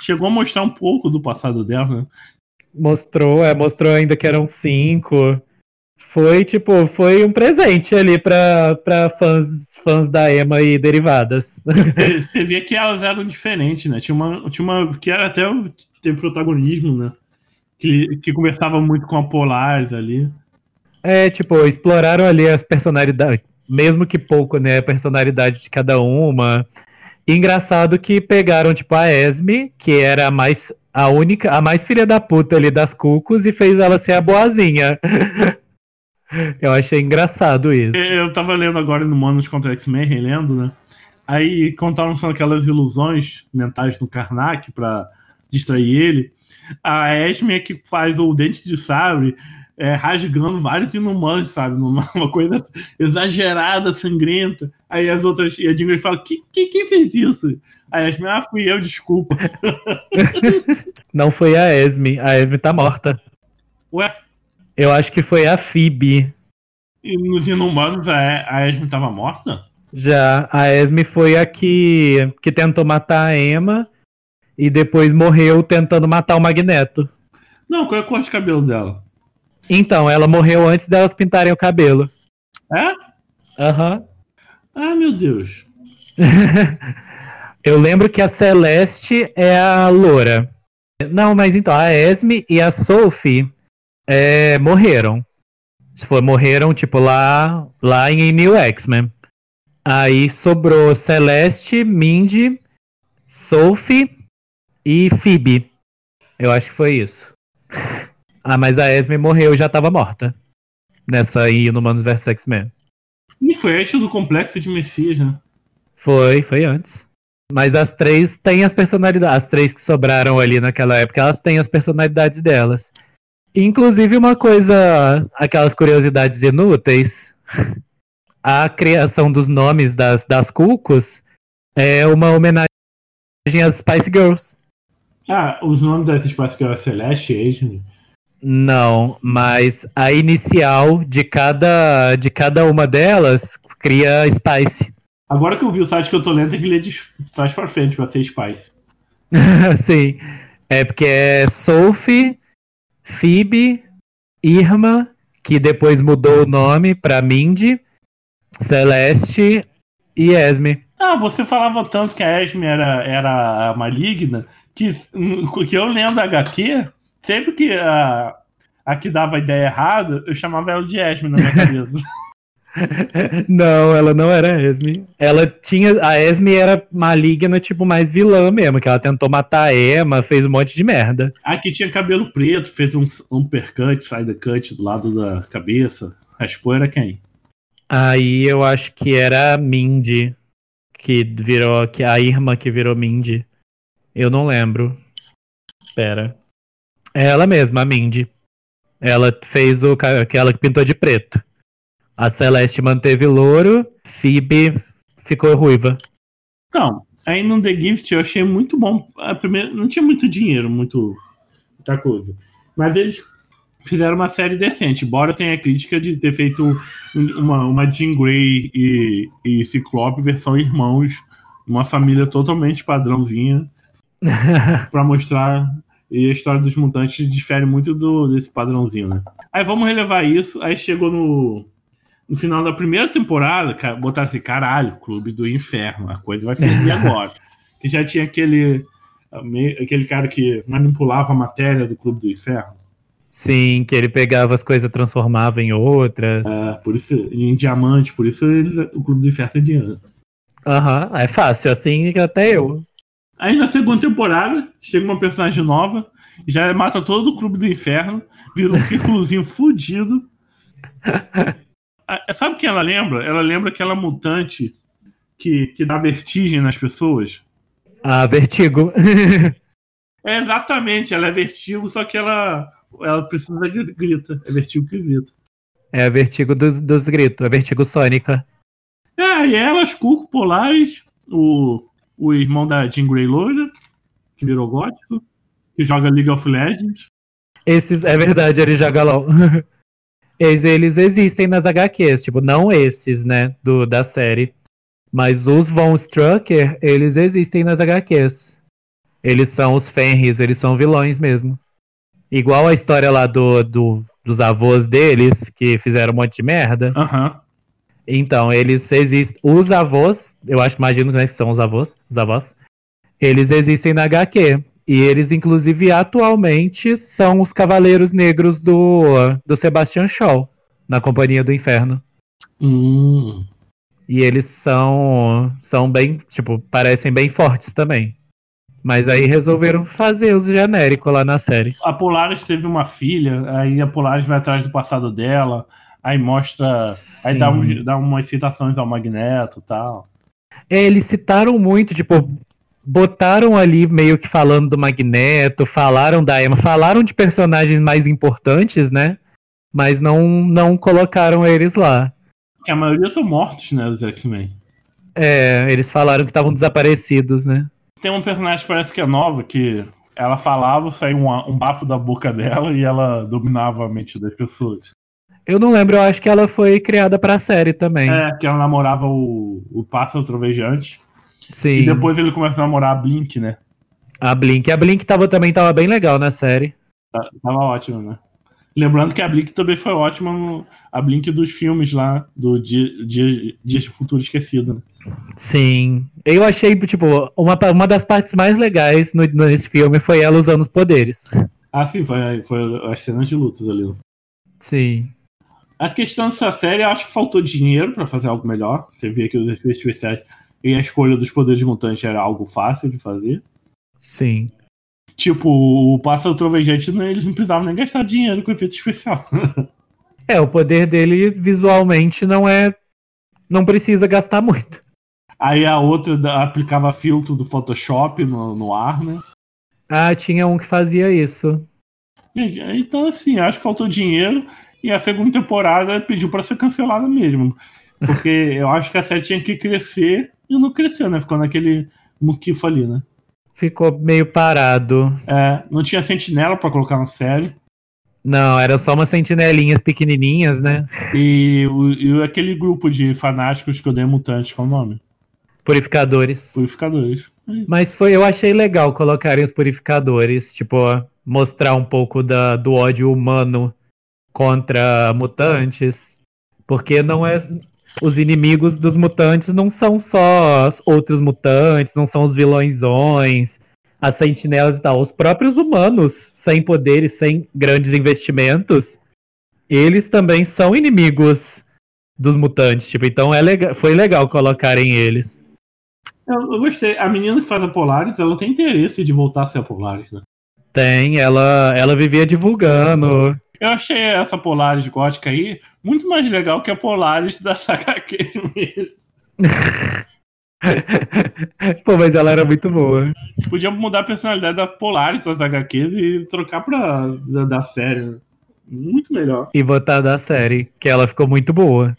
Chegou a mostrar um pouco do passado dela, né? Mostrou, é, mostrou ainda que eram cinco. Foi, tipo, foi um presente ali pra, pra fãs, fãs da Emma e derivadas. Você via que elas eram diferentes, né? Tinha uma, tinha uma que era até teve protagonismo, né? Que, que conversava muito com a Polaris ali. É, tipo, exploraram ali as personalidades, mesmo que pouco, né? A personalidade de cada uma. E engraçado que pegaram, tipo, a Esme, que era a mais. A única, a mais filha da puta ali das cucos, e fez ela ser a boazinha. Eu achei engraçado isso. Eu tava lendo agora no Manos contra X-Men, relendo, né? Aí contaram são aquelas ilusões mentais do Karnak pra distrair ele. A Esme é que faz o dente de sabre é, rasgando vários inumanos, sabe? Uma coisa exagerada, sangrenta. Aí as outras. E a Jingle fala: que, que, quem fez isso? A Esme, ah, fui eu, desculpa. Não foi a Esme. A Esme tá morta. Ué? Eu acho que foi a Phoebe. E nos inumanos a, a Esme tava morta? Já. A Esme foi a que, que tentou matar a Emma e depois morreu tentando matar o Magneto. Não, qual é a cor de cabelo dela? Então, ela morreu antes delas pintarem o cabelo. É? Aham. Ah, meu Deus. Eu lembro que a Celeste é a loura. Não, mas então, a Esme e a Sophie é, morreram. Se for, morreram, tipo, lá, lá em New X-Men. Aí sobrou Celeste, Mindy, Sophie e Phoebe. Eu acho que foi isso. ah, mas a Esme morreu e já tava morta. Nessa aí no Humanos vs X-Men. E foi antes do complexo de Messias, né? Foi, foi antes. Mas as três têm as personalidades. As três que sobraram ali naquela época, elas têm as personalidades delas. Inclusive, uma coisa, aquelas curiosidades inúteis. A criação dos nomes das, das Cucos é uma homenagem às Spice Girls. Ah, os nomes das Spice Girls é Celeste e Esme? Não, mas a inicial de cada, de cada uma delas cria Spice. Agora que eu vi o site que eu tô lendo, tem que ler de trás pra frente pra ser Spice. Sim. É porque é Sophie, Phoebe, Irma, que depois mudou o nome pra Mindy, Celeste e Esme. Ah, você falava tanto que a Esme era, era maligna, que, que eu lendo a HQ, sempre que a, a que dava a ideia errada, eu chamava ela de Esme na minha cabeça. não, ela não era Esme. Ela tinha. A Esme era maligna, tipo, mais vilã mesmo, que ela tentou matar a Emma, fez um monte de merda. A que tinha cabelo preto, fez um, um percut, side cut do lado da cabeça. Raspou era quem? Aí eu acho que era a Mindy, que virou. que a irmã que virou Mindy. Eu não lembro. Pera. É ela mesma, a Mindy. Ela fez o aquela que pintou de preto. A Celeste manteve louro, Phoebe ficou ruiva. Então, aí no The Gift eu achei muito bom. A primeira, não tinha muito dinheiro, muito muita coisa. Mas eles fizeram uma série decente, embora tenha a crítica de ter feito uma, uma Jean Grey e, e Ciclope versão irmãos, uma família totalmente padrãozinha, para mostrar. E a história dos mutantes difere muito do, desse padrãozinho, né? Aí vamos relevar isso. Aí chegou no, no final da primeira temporada, cara, botar assim, caralho, Clube do Inferno, a coisa vai ser agora. que já tinha aquele, aquele cara que manipulava a matéria do Clube do Inferno. Sim, que ele pegava as coisas e transformava em outras. É, por isso, em diamante, por isso eles, o Clube do Inferno é dinheiro. Aham, uhum, é fácil, assim até eu. Aí na segunda temporada, chega uma personagem nova, já mata todo o Clube do Inferno, vira um círculozinho fudido. Sabe o que ela lembra? Ela lembra aquela mutante que, que dá vertigem nas pessoas. Ah, vertigo. é exatamente, ela é vertigo, só que ela ela precisa grita. É vertigo que grita. É vertigo dos, dos gritos, é vertigo sônica. É, e elas, Cuco, Polares, o, o irmão da Jean Grey Loira, que virou gótico, que joga League of Legends. Esses, é verdade, ele joga LOL. eles, eles existem nas HQs, tipo, não esses, né, do, da série. Mas os Von Strucker, eles existem nas HQs. Eles são os Fenris, eles são vilões mesmo. Igual a história lá do, do, dos avós deles, que fizeram um monte de merda. Uhum. Então, eles existem. Os avós, eu acho, imagino né, que são os avós, os avós. Eles existem na HQ. E eles, inclusive, atualmente são os Cavaleiros Negros do, do Sebastian Shaw, na Companhia do Inferno. Hum. E eles são, são bem, tipo, parecem bem fortes também. Mas aí resolveram fazer os genéricos lá na série. A Polaris teve uma filha, aí a Polaris vai atrás do passado dela. Aí mostra. Aí dá, um, dá umas citações ao Magneto e tal. É, eles citaram muito, tipo, botaram ali meio que falando do Magneto, falaram da Emma, falaram de personagens mais importantes, né? Mas não, não colocaram eles lá. Que a maioria estão mortos, né, dos X-Men. É, eles falaram que estavam desaparecidos, né? Tem um personagem que parece que é nova, que ela falava, saiu um, um bafo da boca dela e ela dominava a mente das pessoas. Eu não lembro, eu acho que ela foi criada pra série também. É, que ela namorava o, o Pássaro Trovejante. Sim. E depois ele começou a namorar a Blink, né? A Blink. A Blink tava, também tava bem legal na série. Tava ótimo, né? Lembrando que a Blink também foi ótima no. A Blink dos filmes lá, do Dia, Dia, Dias de Futuro Esquecido, né? Sim. Eu achei, tipo, uma, uma das partes mais legais no, nesse filme foi ela usando os poderes. Ah, sim, foi, foi as cenas de lutas ali. Sim. A questão dessa série, eu acho que faltou dinheiro para fazer algo melhor. Você vê que os efeitos especiais e a escolha dos poderes mutantes era algo fácil de fazer. Sim. Tipo, o pássaro trovejante, eles não precisavam nem gastar dinheiro com efeito especial. é, o poder dele visualmente não é. Não precisa gastar muito. Aí a outra aplicava filtro do Photoshop no, no ar, né? Ah, tinha um que fazia isso. Então, assim, acho que faltou dinheiro e a segunda temporada pediu para ser cancelada mesmo. Porque eu acho que a série tinha que crescer e não cresceu, né? Ficou naquele muquifo ali, né? Ficou meio parado. É, não tinha sentinela para colocar na série. Não, era só umas sentinelinhas pequenininhas, né? E, o, e aquele grupo de fanáticos que odeia mutantes, qual o nome? Purificadores. Purificadores. É Mas foi, eu achei legal colocarem os purificadores, tipo, mostrar um pouco da, do ódio humano contra mutantes. Porque não é, os inimigos dos mutantes não são só outros mutantes, não são os vilõesões, as sentinelas e tal. Os próprios humanos, sem poderes, sem grandes investimentos, eles também são inimigos dos mutantes. Tipo, então é legal, foi legal colocarem eles. Eu, eu, gostei. A menina que faz a Polaris, ela tem interesse de voltar a ser a Polaris, né? Tem, ela, ela vivia divulgando. Eu achei essa Polaris gótica aí muito mais legal que a Polaris da HQ mesmo. Pô, mas ela era muito boa. Podia mudar a personalidade da Polaris das HQs e trocar pra da, da série. Muito melhor. E botar da série, que ela ficou muito boa.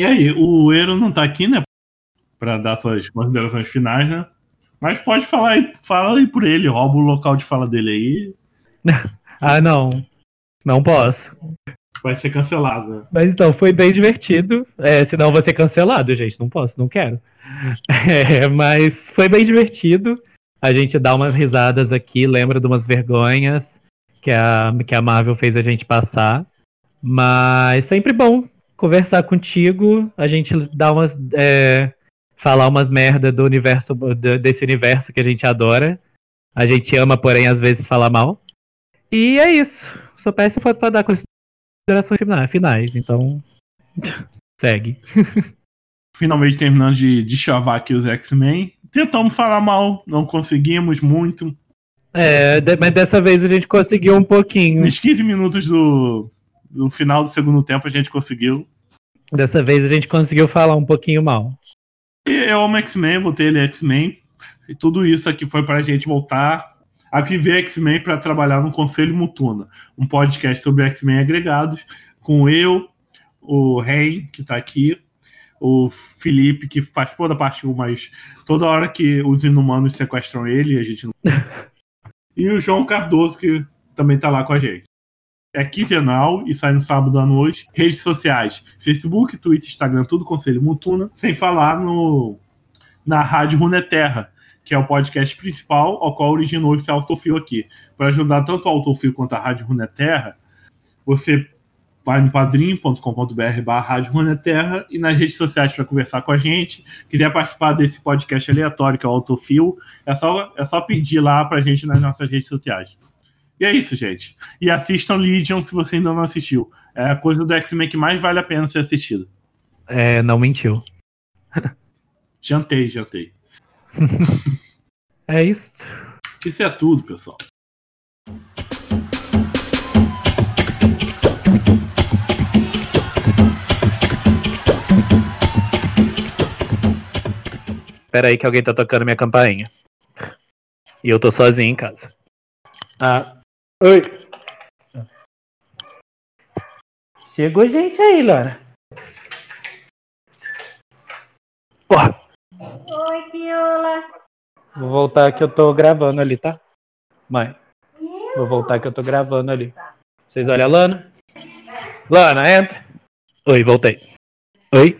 E aí, o Eero não tá aqui, né? Pra dar suas considerações finais, né? Mas pode falar aí, fala aí por ele, rouba o local de fala dele aí. ah, não. Não posso. Vai ser cancelado. Né? Mas então, foi bem divertido. É, senão eu vou ser cancelado, gente. Não posso, não quero. É, mas foi bem divertido. A gente dá umas risadas aqui, lembra de umas vergonhas que a, que a Marvel fez a gente passar. Mas sempre bom conversar contigo, a gente dá umas. É, falar umas merda do universo, desse universo que a gente adora. A gente ama, porém, às vezes fala mal. E é isso. Só peço para dar considerações finais, então. segue. Finalmente terminando de, de chavar aqui os X-Men. Tentamos falar mal, não conseguimos muito. É, mas dessa vez a gente conseguiu um pouquinho. Nos 15 minutos do, no final do segundo tempo a gente conseguiu. Dessa vez a gente conseguiu falar um pouquinho mal. E eu amo X-Men, vou ter ele X-Men. E tudo isso aqui foi para a gente voltar a viver X-Men para trabalhar no Conselho Mutuna, um podcast sobre X-Men agregados, com eu, o Rei, que está aqui, o Felipe, que participou da parte 1, mas toda hora que os inumanos sequestram ele, a gente não. e o João Cardoso, que também está lá com a gente é quinzenal e sai no sábado à noite. Redes sociais: Facebook, Twitter, Instagram, tudo Conselho Mutuna. Sem falar no na Rádio Runeterra, que é o podcast principal ao qual originou esse autofil aqui. Para ajudar tanto o autofil quanto a Rádio Runeterra, você vai no padrim.com.br barra Rádio Runeterra e nas redes sociais para conversar com a gente. Quiser participar desse podcast aleatório que é o autofil, é só, é só pedir lá para a gente nas nossas redes sociais. E é isso, gente. E assistam Legion se você ainda não assistiu. É a coisa do X-Men que mais vale a pena ser assistida. É, não mentiu. Jantei, jantei. é isso. Isso é tudo, pessoal. Pera aí que alguém tá tocando minha campainha. E eu tô sozinho em casa. Ah. Oi. Chegou gente aí, Laura. Porra. Oi, Viola. Vou voltar que eu tô gravando ali, tá? Mãe. Vou voltar que eu tô gravando ali. Vocês olham a Lana? Lana, entra. Oi, voltei. Oi?